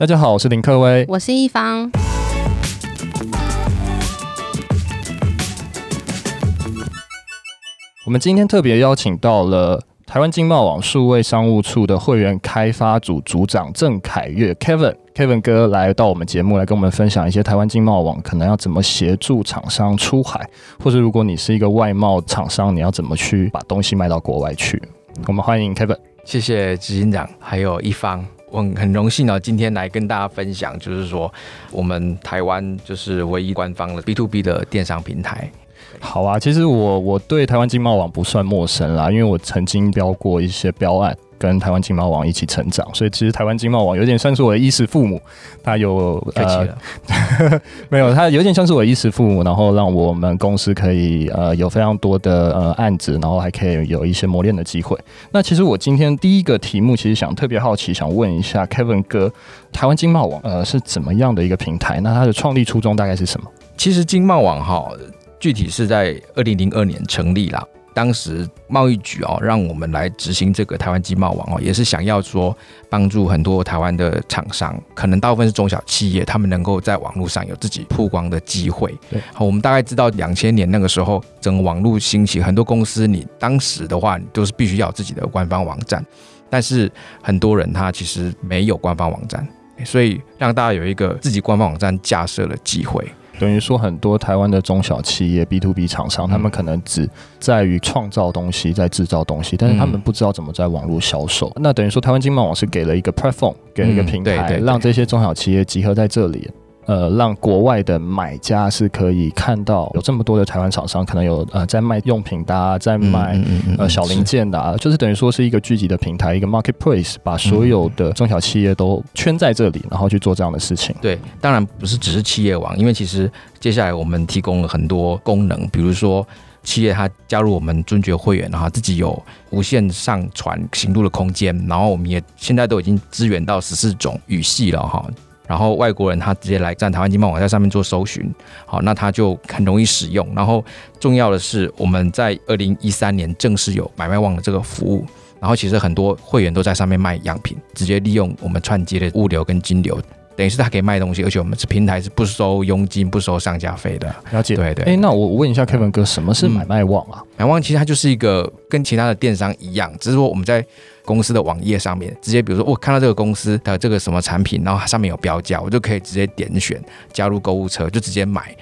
大家好，我是林克威，我是一方。我们今天特别邀请到了台湾经贸网数位商务处的会员开发组组长郑凯岳 Kevin，Kevin 哥来到我们节目来跟我们分享一些台湾经贸网可能要怎么协助厂商出海，或者如果你是一个外贸厂商，你要怎么去把东西卖到国外去。我们欢迎 Kevin，谢谢执行长，还有一方。我很荣幸呢，今天来跟大家分享，就是说我们台湾就是唯一官方的 B to B 的电商平台。好啊，其实我我对台湾经贸网不算陌生啦，因为我曾经标过一些标案。跟台湾经贸网一起成长，所以其实台湾经贸网有点算是我的衣食父母。他有呃，没有，他有点像是我的衣食父母，然后让我们公司可以呃有非常多的呃案子，然后还可以有一些磨练的机会。那其实我今天第一个题目，其实想特别好奇，想问一下 Kevin 哥，台湾经贸网呃是怎么样的一个平台？那它的创立初衷大概是什么？其实经贸网哈，具体是在二零零二年成立了。当时贸易局哦，让我们来执行这个台湾经贸网哦，也是想要说帮助很多台湾的厂商，可能大部分是中小企业，他们能够在网络上有自己曝光的机会。对，好，我们大概知道两千年那个时候，整个网络兴起，很多公司你当时的话，你都是必须要有自己的官方网站，但是很多人他其实没有官方网站，所以让大家有一个自己官方网站架设的机会。等于说，很多台湾的中小企业 B to B 厂商，他们可能只在于创造东西，在制造东西，但是他们不知道怎么在网络销售。那等于说，台湾经贸网是给了一个 platform，给了一个平台，让这些中小企业集合在这里。呃，让国外的买家是可以看到有这么多的台湾厂商，可能有呃在卖用品的、啊，在卖、嗯嗯嗯、呃小零件的、啊，就是等于说是一个聚集的平台，一个 marketplace，把所有的中小企业都圈在这里，然后去做这样的事情。对，当然不是只是企业网，因为其实接下来我们提供了很多功能，比如说企业它加入我们尊爵会员，然后自己有无限上传行录的空间，然后我们也现在都已经支援到十四种语系了哈。然后外国人他直接来在台湾经贸网站上面做搜寻，好，那他就很容易使用。然后重要的是，我们在二零一三年正式有买卖网的这个服务。然后其实很多会员都在上面卖样品，直接利用我们串接的物流跟金流，等于是他可以卖东西，而且我们这平台是不收佣金、不收上架费的。了解，对对。哎，那我问一下 Kevin 哥，什么是买卖网啊？买卖网其实它就是一个跟其他的电商一样，只是说我们在。公司的网页上面，直接比如说我看到这个公司的这个什么产品，然后它上面有标价，我就可以直接点选加入购物车，就直接买，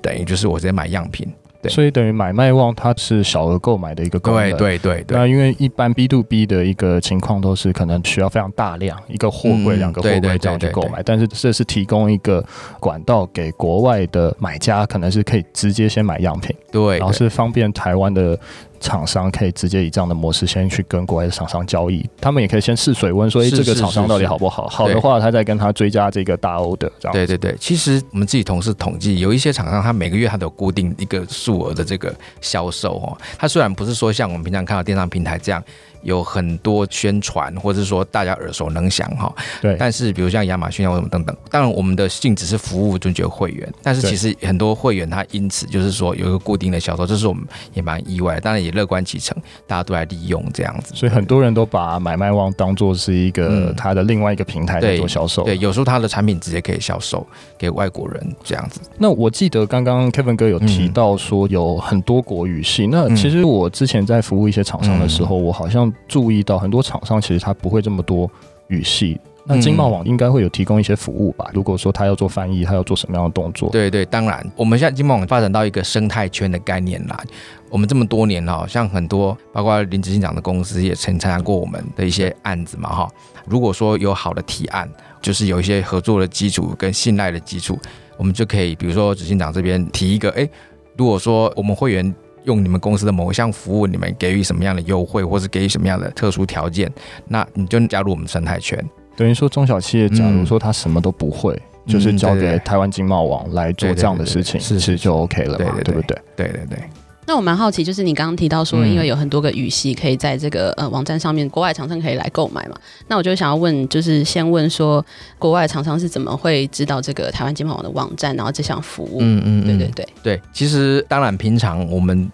等于就是我直接买样品。对，所以等于买卖旺它是小额购买的一个功能。对对对对。那因为一般 B to B 的一个情况都是可能需要非常大量，一个货柜、两个货柜这样去购买，但是这是提供一个管道给国外的买家，可能是可以直接先买样品，对，然后是方便台湾的。厂商可以直接以这样的模式先去跟国外的厂商交易，他们也可以先试水温，说哎，这个厂商到底好不好？好的话，他再跟他追加这个大欧的这样。对对对，其实我们自己同事统计，有一些厂商他每个月他都有固定一个数额的这个销售哦。他虽然不是说像我们平常看到电商平台这样。有很多宣传，或者是说大家耳熟能详哈，对。但是比如像亚马逊啊，或什么等等，当然我们的性质是服务尊爵会员，但是其实很多会员他因此就是说有一个固定的销售，这是我们也蛮意外的，当然也乐观其成，大家都来利用这样子。所以很多人都把买卖网当做是一个它的另外一个平台在做销售，对。对，有时候它的产品直接可以销售给外国人这样子。那我记得刚刚 Kevin 哥有提到说有很多国语系，嗯、那其实我之前在服务一些厂商的时候，嗯、我好像注意到很多厂商其实他不会这么多语系，那经贸网应该会有提供一些服务吧？如果说他要做翻译，他要做什么样的动作？对对，当然，我们现在经贸网发展到一个生态圈的概念啦。我们这么多年了，像很多包括林执行长的公司也曾参加过我们的一些案子嘛，哈。如果说有好的提案，就是有一些合作的基础跟信赖的基础，我们就可以，比如说执行长这边提一个，哎，如果说我们会员。用你们公司的某一项服务，你们给予什么样的优惠，或是给予什么样的特殊条件，那你就加入我们生态圈。等于说，中小企业假如说他什么都不会，嗯、就是交给台湾经贸网来做这样的事情，试试就 OK 了嘛？对，对，对，对不对？对对对。那我蛮好奇，就是你刚刚提到说，因为有很多个语系可以在这个呃网站上面，国外厂商可以来购买嘛。那我就想要问，就是先问说，国外厂商是怎么会知道这个台湾经贸网的网站，然后这项服务？嗯嗯，对对对对。其实当然，平常我们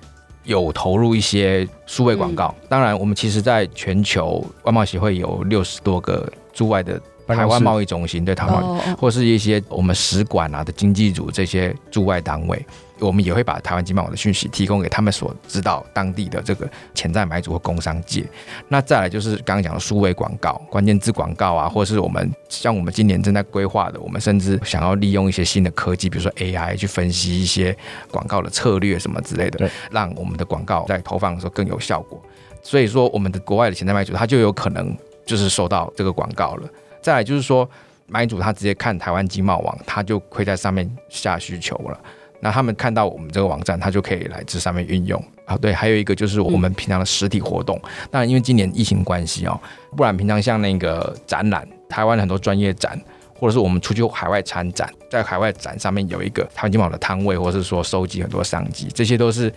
有投入一些数位广告。当然，我们其实在全球外贸协会有六十多个驻外的台湾贸易中心，对台湾，或是一些我们使馆啊的经济组这些驻外单位。我们也会把台湾经贸网的讯息提供给他们所知道当地的这个潜在买主和工商界。那再来就是刚刚讲的数位广告、关键字广告啊，或者是我们像我们今年正在规划的，我们甚至想要利用一些新的科技，比如说 AI 去分析一些广告的策略什么之类的，让我们的广告在投放的时候更有效果。所以说，我们的国外的潜在买主他就有可能就是收到这个广告了。再来就是说，买主他直接看台湾经贸网，他就会在上面下需求了。那他们看到我们这个网站，他就可以来这上面运用啊。对，还有一个就是我们平常的实体活动。当然，因为今年疫情关系哦，不然平常像那个展览，台湾很多专业展，或者是我们出去海外参展，在海外展上面有一个台湾经贸的摊位，或者是说收集很多商机，这些都是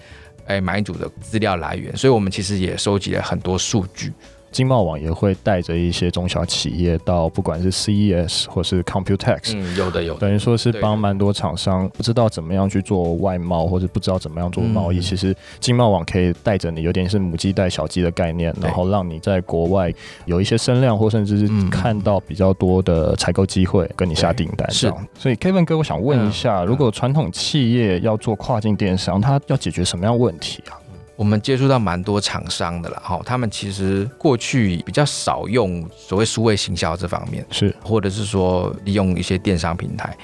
哎买主的资料来源。所以我们其实也收集了很多数据。经贸网也会带着一些中小企业到，不管是 CES 或是 Computex，嗯，有的有的，等于说是帮蛮多厂商不知道怎么样去做外贸，或者不知道怎么样做贸易。嗯、其实经贸网可以带着你，有点是母鸡带小鸡的概念，然后让你在国外有一些声量，或甚至是看到比较多的采购机会，跟你下订单。是，所以 Kevin 哥，我想问一下，嗯、如果传统企业要做跨境电商，它要解决什么样问题啊？我们接触到蛮多厂商的了，哈，他们其实过去比较少用所谓数位行销这方面，是，或者是说利用一些电商平台，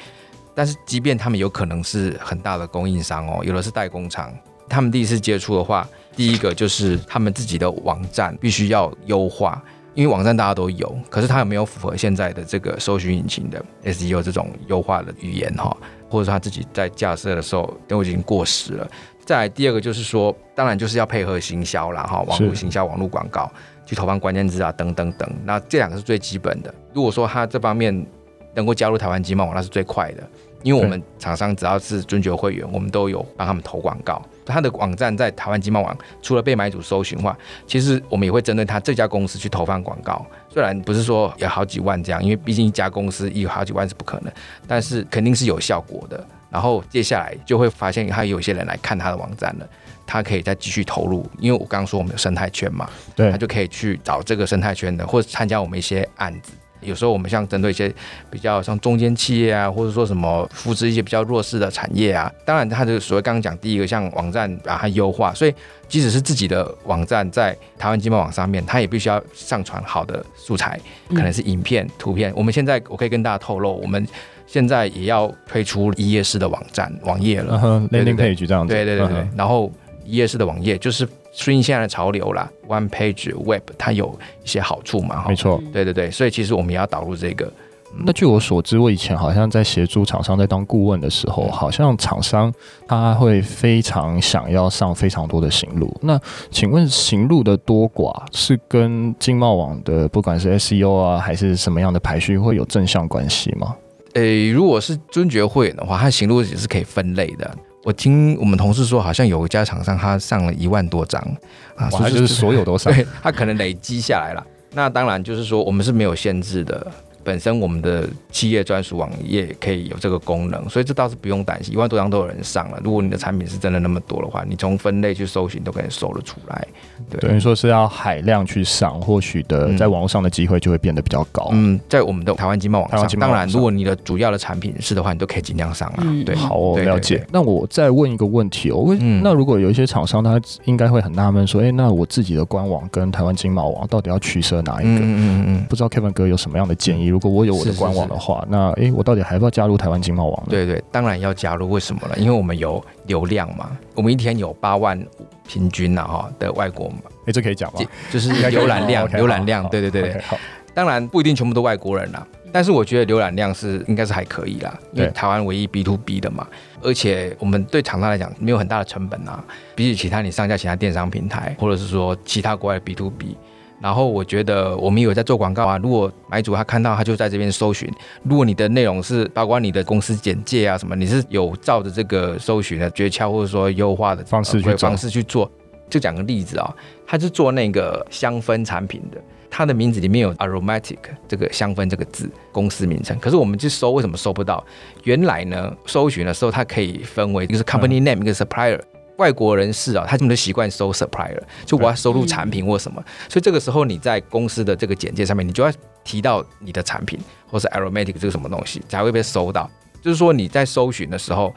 但是即便他们有可能是很大的供应商哦，有的是代工厂，他们第一次接触的话，第一个就是他们自己的网站必须要优化，因为网站大家都有，可是它有没有符合现在的这个搜寻引擎的 SEO 这种优化的语言哈，或者说他自己在架设的时候都已经过时了。再来第二个就是说，当然就是要配合行销啦，哈，网络行销、网络广告去投放关键字啊，等等等。那这两个是最基本的。如果说他这方面能够加入台湾经贸网，那是最快的，因为我们厂商只要是尊爵会员，我们都有帮他们投广告。他的网站在台湾经贸网，除了被买主搜寻的话，其实我们也会针对他这家公司去投放广告。虽然不是说有好几万这样，因为毕竟一家公司有好几万是不可能，但是肯定是有效果的。然后接下来就会发现，他有些人来看他的网站了，他可以再继续投入，因为我刚刚说我们有生态圈嘛，对，他就可以去找这个生态圈的，或者参加我们一些案子。有时候我们像针对一些比较像中间企业啊，或者说什么扶持一些比较弱势的产业啊，当然他的所谓刚刚讲第一个像网站把它优化，所以即使是自己的网站在台湾经贸网上面，他也必须要上传好的素材，可能是影片、图片。我们现在我可以跟大家透露，我们。现在也要推出一页式的网站网页了，landing page 这样子。对对对对，然后一页式的网页就是顺应现在的潮流啦。One page web 它有一些好处嘛，没错。对对对，所以其实我们也要导入这个。那据我所知，我以前好像在协助厂商在当顾问的时候，好像厂商他会非常想要上非常多的行路。那请问行路的多寡是跟经贸网的不管是 SEO 啊还是什么样的排序会有正向关系吗？诶，如果是尊爵会员的话，它行路也是可以分类的。我听我们同事说，好像有一家厂商他上了一万多张啊，他就是所有都上，对，他可能累积下来了。那当然就是说，我们是没有限制的。本身我们的企业专属网页可以有这个功能，所以这倒是不用担心。一万多张都有人上了，如果你的产品是真的那么多的话，你从分类去搜寻都可以搜得出来。对，等于说是要海量去上，或许的在网络上的机会就会变得比较高。嗯，在我们的台湾经贸网上，当然如果你的主要的产品是的话，你都可以尽量上啊。嗯、对，好、哦，了解。那我再问一个问题哦，那如果有一些厂商他应该会很纳闷说，哎、欸，那我自己的官网跟台湾经贸网到底要取舍哪一个？嗯嗯嗯，不知道 Kevin 哥有什么样的建议？如果我有我的官网。的话，那诶，我到底还要不要加入台湾经贸网呢？对对，当然要加入。为什么呢？因为我们有流量嘛，我们一天有八万平均呐哈的外国嘛。诶，这可以讲吗？就是浏览量，浏览量，对对对对。好，当然不一定全部都外国人啦，但是我觉得浏览量是应该是还可以啦。因为台湾唯一 B to B 的嘛，而且我们对厂商来讲没有很大的成本啊，比起其他你上架其他电商平台，或者是说其他国外的 B to B。然后我觉得我们有在做广告啊，如果买主他看到他就在这边搜寻，如果你的内容是包括你的公司简介啊什么，你是有照着这个搜寻的诀窍或者说优化的方式去方式去做，就讲个例子啊，他是做那个香氛产品的，他的名字里面有 aromatic 这个香氛这个字公司名称，可是我们去搜为什么搜不到？原来呢，搜寻的时候它可以分为一个是 company name，、嗯、一个 supplier。外国人士啊，他们的习惯收 supplier，就我要收入产品或什么，所以这个时候你在公司的这个简介上面，你就要提到你的产品或是 aromatic 这个什么东西才会被收到。就是说你在搜寻的时候。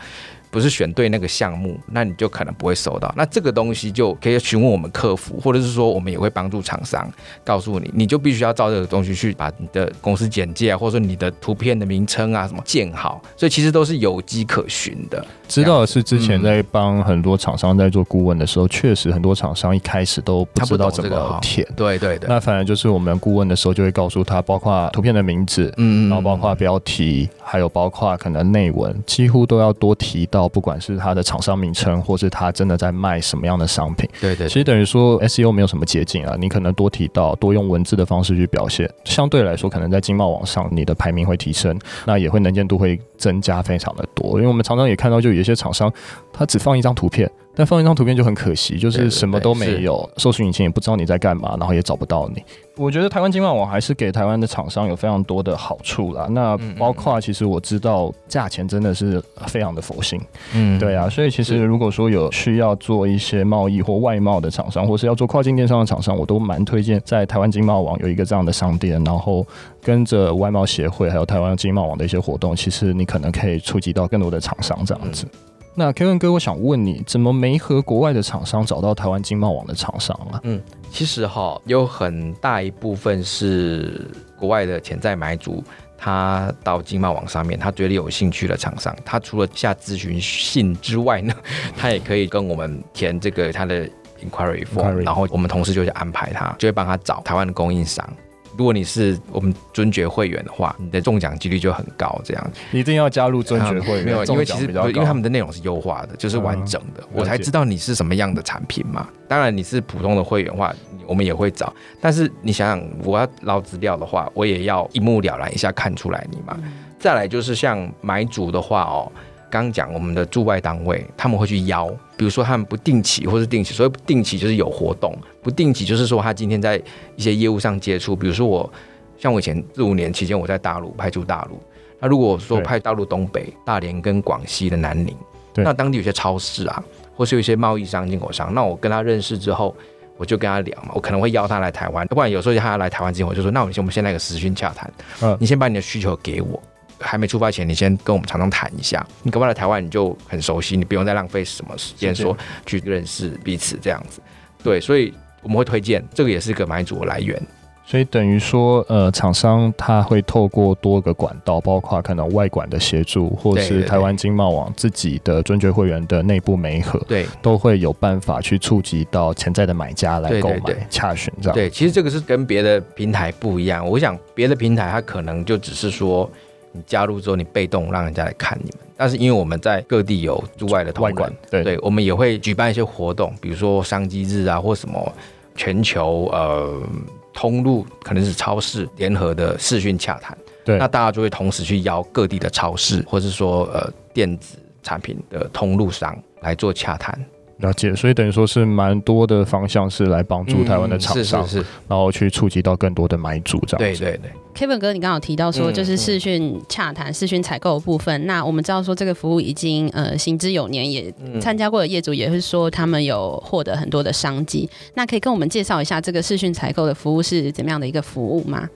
不是选对那个项目，那你就可能不会收到。那这个东西就可以询问我们客服，或者是说我们也会帮助厂商告诉你，你就必须要照这个东西去把你的公司简介啊，或者说你的图片的名称啊什么建好。所以其实都是有迹可循的。知道的是之前在帮很多厂商在做顾问的时候，确、嗯、实很多厂商一开始都不知道怎么填。对对对。那反而就是我们顾问的时候就会告诉他，包括图片的名字，嗯，然后包括标题，还有包括可能内文，几乎都要多提到，不管是它的厂商名称，或是它真的在卖什么样的商品。对对，对。其实等于说 SEO 没有什么捷径啊，你可能多提到，多用文字的方式去表现，相对来说，可能在经贸网上你的排名会提升，那也会能见度会增加非常的多。因为我们常常也看到，就有一些厂商，他只放一张图片。但放一张图片就很可惜，就是什么都没有，搜索引擎也不知道你在干嘛，然后也找不到你。我觉得台湾经贸网还是给台湾的厂商有非常多的好处啦。那包括其实我知道价钱真的是非常的佛心，嗯，对啊。所以其实如果说有需要做一些贸易或外贸的厂商，或是要做跨境电商的厂商，我都蛮推荐在台湾经贸网有一个这样的商店，然后跟着外贸协会还有台湾经贸网的一些活动，其实你可能可以触及到更多的厂商这样子。那 Kevin 哥，我想问你，怎么没和国外的厂商找到台湾经贸网的厂商啊？嗯，其实哈，有很大一部分是国外的潜在买主，他到经贸网上面，他觉得有兴趣的厂商，他除了下咨询信之外呢，他也可以跟我们填这个他的 inquiry form，然后我们同事就会安排他，就会帮他找台湾的供应商。如果你是我们尊爵会员的话，你的中奖几率就很高。这样一定要加入尊爵会员，没有，因为其实因为他们的内容是优化的，就是完整的，嗯，我才知道你是什么样的产品嘛。当然你是普通的会员的话，我们也会找。但是你想想，我要捞资料的话，我也要一目了然一下看出来你嘛。嗯、再来就是像买主的话哦。刚讲我们的驻外单位，他们会去邀，比如说他们不定期或是定期，所以不定期就是有活动，不定期就是说他今天在一些业务上接触，比如说我像我以前四五年期间我在大陆派驻大陆，那如果说派大陆东北大连跟广西的南宁，那当地有些超市啊，或是有一些贸易商、进口商，那我跟他认识之后，我就跟他聊嘛，我可能会邀他来台湾，不然有时候他要来台湾之前，我就说那我们先我们先来个实讯洽谈，嗯，你先把你的需求给我。还没出发前，你先跟我们厂商谈一下。你刚来台湾，你就很熟悉，你不用再浪费什么时间说去认识彼此这样子。对，所以我们会推荐这个也是一个买主的来源。所以等于说，呃，厂商他会透过多个管道，包括可能外管的协助，或是台湾经贸网自己的尊爵会员的内部媒合，对，都会有办法去触及到潜在的买家来购买、洽询这样。对，其实这个是跟别的平台不一样。我想别的平台它可能就只是说。你加入之后，你被动让人家来看你们，但是因为我们在各地有驻外的外馆，对，对，我们也会举办一些活动，比如说商机日啊，或什么全球呃通路，可能是超市联合的视讯洽谈，对，那大家就会同时去邀各地的超市，或是说呃电子产品的通路商来做洽谈。了解，所以等于说是蛮多的方向是来帮助台湾的厂商，嗯，是是是，然后去触及到更多的买主这样子。对对对，Kevin 哥，你刚刚有提到说就是视讯洽谈、视讯采购的部分，那我们知道说这个服务已经呃行之有年，也参加过的业主也是说他们有获得很多的商机。那可以跟我们介绍一下这个视讯采购的服务是怎么样的一个服务吗？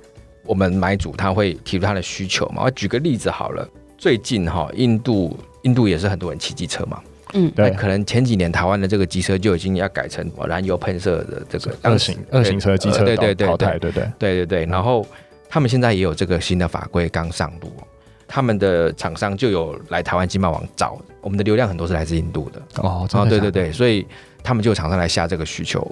我们买主他会提出他的需求嘛？我举个例子好了，最近哈，印度印度也是很多人骑机车嘛。嗯，对，可能前几年台湾的这个机车就已经要改成燃油喷射的这个二型二型车机车，对对对，淘汰，对对对对对。然后他们现在也有这个新的法规刚上路，他们的厂商就有来台湾经贸网找，我们的流量很多是来自印度的哦，哦，对对对，所以他们就有厂商来下这个需求。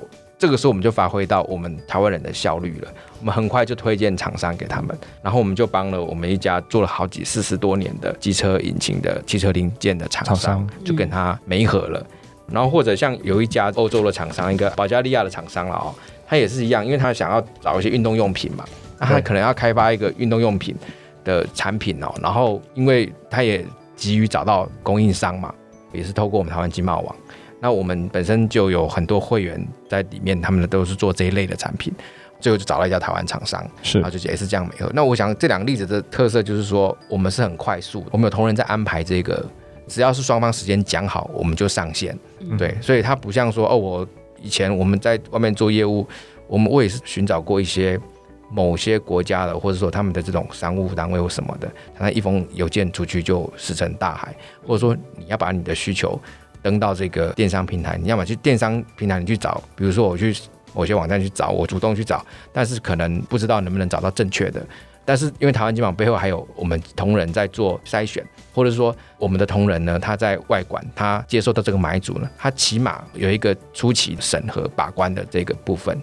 这个时候我们就发挥到我们台湾人的效率了，我们很快就推荐厂商给他们，然后我们就帮了我们一家做了好几四十多年的机车引擎的汽车零件的厂商，就跟他媒合了。然后或者像有一家欧洲的厂商，一个保加利亚的厂商了哦，他也是一样，因为他想要找一些运动用品嘛，那他可能要开发一个运动用品的产品哦，然后因为他也急于找到供应商嘛，也是透过我们台湾经贸网。那我们本身就有很多会员在里面，他们都是做这一类的产品，最后就找了一家台湾厂商，是，然后就也是这样媒合。那我想这两个例子的特色就是说，我们是很快速，我们有同仁在安排这个只要是双方时间讲好，我们就上线。嗯、对，所以它不像说哦，我以前我们在外面做业务，我们我也是寻找过一些某些国家的，或者说他们的这种商务单位或什么的，他一封邮件出去就石沉大海，或者说你要把你的需求登到这个电商平台，你要么去电商平台你去找，比如说我去某些网站去找，我主动去找，但是可能不知道能不能找到正确的。但是因为台湾金榜背后还有我们同仁在做筛选，或者说我们的同仁呢，他在外管，他接受到这个买主呢，他起码有一个初期审核把关的这个部分。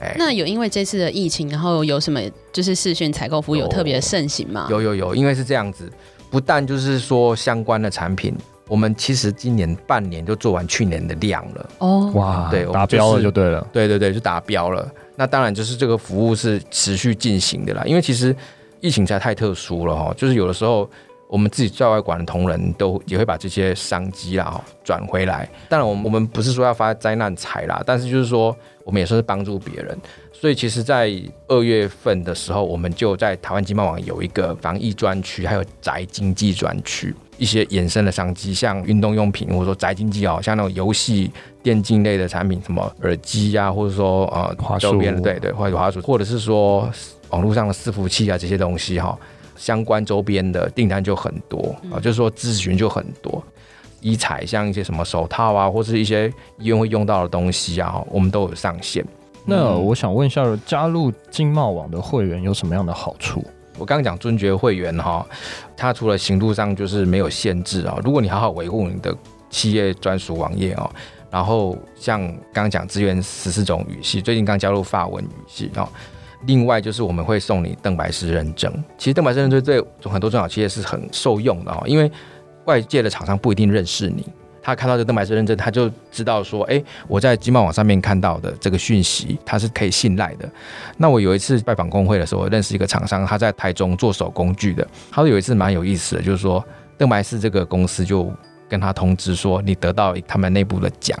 哎、嗯，那有因为这次的疫情，然后有什么就是视讯采购服务有特别盛行吗？有有有，因为是这样子，不但就是说相关的产品，我们其实今年半年就做完去年的量了。哦，哇，对，达标了就对了。对对对，就达标了。那当然就是这个服务是持续进行的啦，因为其实疫情才太特殊了哈，就是有的时候我们自己在外馆的同仁都也会把这些商机啦转回来。当然，我们我们不是说要发灾难财啦，但是就是说我们也算是帮助别人。所以其实，在二月份的时候，我们就在台湾经贸网有一个防疫专区，还有宅经济专区，一些衍生的商机，像运动用品，或者说宅经济哦，像那种游戏。电竞类的产品，什么耳机呀、啊，或者说呃周边的，对对，或者滑鼠，或者是说网络上的伺服器啊这些东西哈，相关周边的订单就很多啊，就是说咨询就很多。衣材像一些什么手套啊，或是一些医院会用到的东西啊，我们都有上线。那我想问一下，加入经贸网的会员有什么样的好处？我刚刚讲尊爵会员哈，它除了行动上就是没有限制啊，如果你好好维护你的企业专属网页哦。然后像刚刚讲支援十四种语系，最近刚加入法文语系哦。另外就是我们会送你邓白氏认证，其实邓白氏认证对很多中小企业是很受用的哦，因为外界的厂商不一定认识你，他看到这邓白氏认证，他就知道说，哎，我在经贸网上面看到的这个讯息，他是可以信赖的。那我有一次拜访工会的时候，我认识一个厂商，他在台中做手工具的，他说有一次蛮有意思的，就是说邓白氏这个公司就。跟他通知说，你得到他们内部的奖，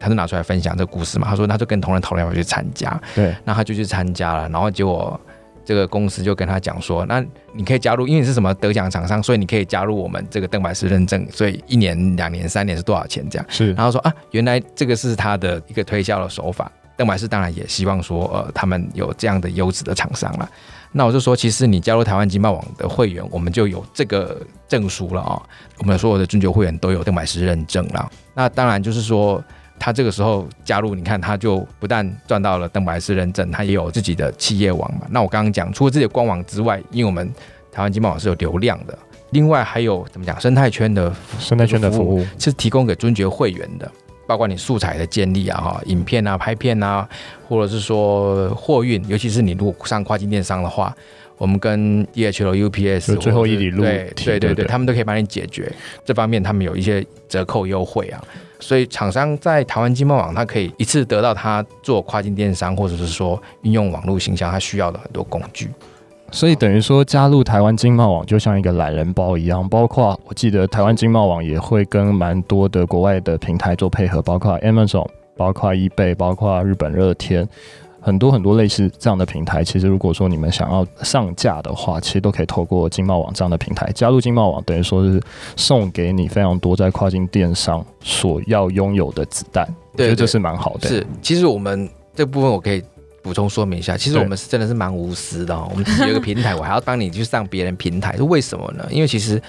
他就拿出来分享这个故事嘛。他说他就跟同仁讨论要去参加，对，那他就去参加了，然后结果这个公司就跟他讲说，那你可以加入，因为你是什么得奖厂商，所以你可以加入我们这个邓白氏认证，所以一年、两年、三年是多少钱这样？是，然后说啊，原来这个是他的一个推销的手法。邓白氏当然也希望说，呃，他们有这样的优质的厂商了。那我就说，其实你加入台湾经贸网的会员，我们就有这个证书了啊。我们所有的尊爵会员都有邓白氏认证了。那当然就是说，他这个时候加入，你看他就不但赚到了邓白氏认证，他也有自己的企业网嘛。那我刚刚讲，除了自己的官网之外，因为我们台湾经贸网是有流量的，另外还有怎么讲，生态圈的生态圈的服务是提供给尊爵会员的。包括你素材的建立啊，哈，影片啊、拍片啊，或者是说货运，尤其是你如果上跨境电商的话，我们跟 DHL、UPS 最后一里路，对对对对，他们都可以帮你解决这方面，他们有一些折扣优惠啊，所以厂商在台湾经贸网，它可以一次得到它做跨境电商，或者是说运用网络形象，它需要的很多工具。所以等于说加入台湾经贸网就像一个懒人包一样，包括我记得台湾经贸网也会跟蛮多的国外的平台做配合，包括 Amazon、包括 eBay、包括日本乐天，很多很多类似这样的平台。其实如果说你们想要上架的话，其实都可以透过经贸网这样的平台加入经贸网，等于说是送给你非常多在跨境电商所要拥有的子弹。对，我觉得这是蛮好的。是，其实我们这部分我可以。补充说明一下，其实我们是真的是蛮无私的哦。我们自己有一个平台，我还要帮你去上别人平台，是为什么呢？因为其实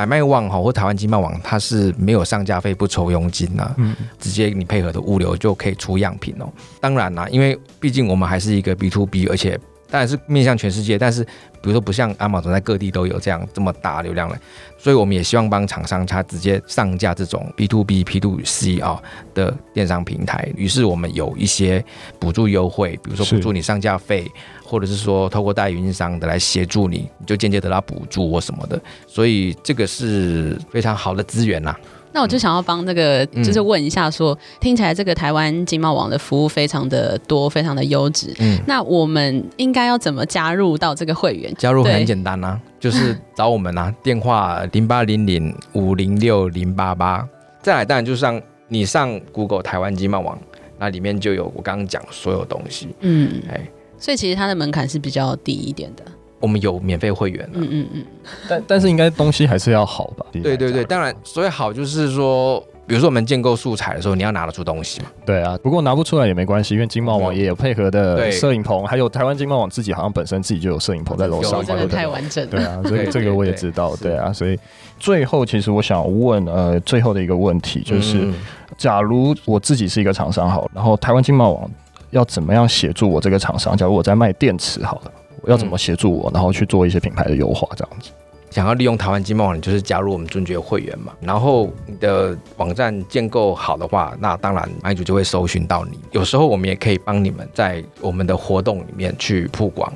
买卖网哈或台湾经贸网，它是没有上架费、不抽佣金呐，嗯，直接你配合的物流就可以出样品哦。当然啦，因为毕竟我们还是一个 B to B，而且当然是面向全世界，但是。比如说，不像阿玛总在各地都有这样这么大流量了，所以我们也希望帮厂商他直接上架这种 B to B、P to C 啊的电商平台。于是我们有一些补助优惠，比如说补助你上架费，或者是说透过代运营商的来协助你，你就间接得到补助或什么的。所以这个是非常好的资源呐、那我就想要帮那个，就是问一下说，说、嗯、听起来这个台湾经贸网的服务非常的多，非常的优质。嗯，那我们应该要怎么加入到这个会员？加入很简单啊，就是找我们啊，电话零八零零五零六零八八。再来，当然就是上你上 Google 台湾经贸网，那里面就有我刚刚讲所有东西。嗯，哎，所以其实它的门槛是比较低一点的。我们有免费会员了。嗯嗯嗯。但但是应该东西还是要好吧？对对对，当然，所以好就是说。比如说我们建构素材的时候，你要拿得出东西嘛？对啊，不过拿不出来也没关系，因为经贸网也有配合的摄影棚，还有台湾经贸网自己好像本身自己就有摄影棚在楼上，真的太完整了。对啊，所以这个我也知道。对啊，所以最后其实我想问，呃，最后的一个问题就是，假如我自己是一个厂商好，然后台湾经贸网要怎么样协助我这个厂商？假如我在卖电池好了，我要怎么协助我，然后去做一些品牌的优化这样子？想要利用台湾经贸网，你就是加入我们尊爵会员嘛。然后你的网站建构好的话，那当然买主就会搜寻到你。有时候我们也可以帮你们在我们的活动里面去曝光，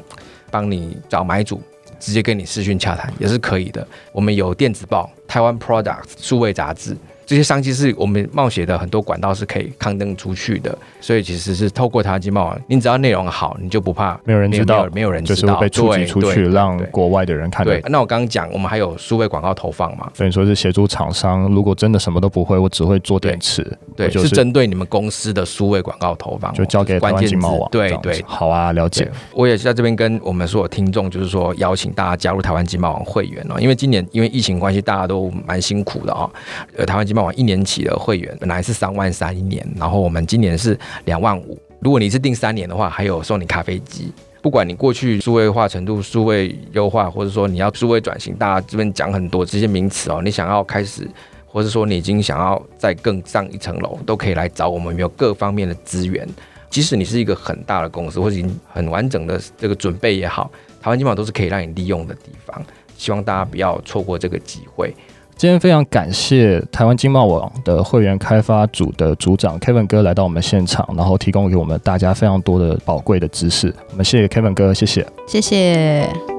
帮你找买主，直接跟你视讯洽谈也是可以的。我们有电子报、台湾 Products 数位杂志。这些商机是我们冒险的很多管道是可以刊登出去的，所以其实是透过台湾经贸网，你只要内容好，你就不怕没有人知道，没有，人知道，就是会被触及出去，让国外的人看到。对，那我刚刚讲，我们还有数位广告投放嘛？所以说是协助厂商，如果真的什么都不会，我只会做电池，对，就是针对你们公司的数位广告投放，就交给台湾经贸网。对对，好啊，了解。我也是在这边跟我们所有听众，就是说邀请大家加入台湾经贸网会员哦，因为今年因为疫情关系，大家都蛮辛苦的啊。呃，台湾经贸网一年起的。会员本来是三万三一年，然后我们今年是两万五。如果你是订三年的话，还有送你咖啡机。不管你过去数位化程度、数位优化，或者说你要数位转型，大家这边讲很多这些名词哦。你想要开始，或者说你已经想要再更上一层楼，都可以来找我们，有各方面的资源。即使你是一个很大的公司，或者已经很完整的这个准备也好，台湾基本上都是可以让你利用的地方。希望大家不要错过这个机会。今天非常感谢台湾经贸网的会员开发组的组长 Kevin 哥来到我们现场，然后提供给我们大家非常多的宝贵的知识。我们谢谢 Kevin 哥，谢谢，谢谢。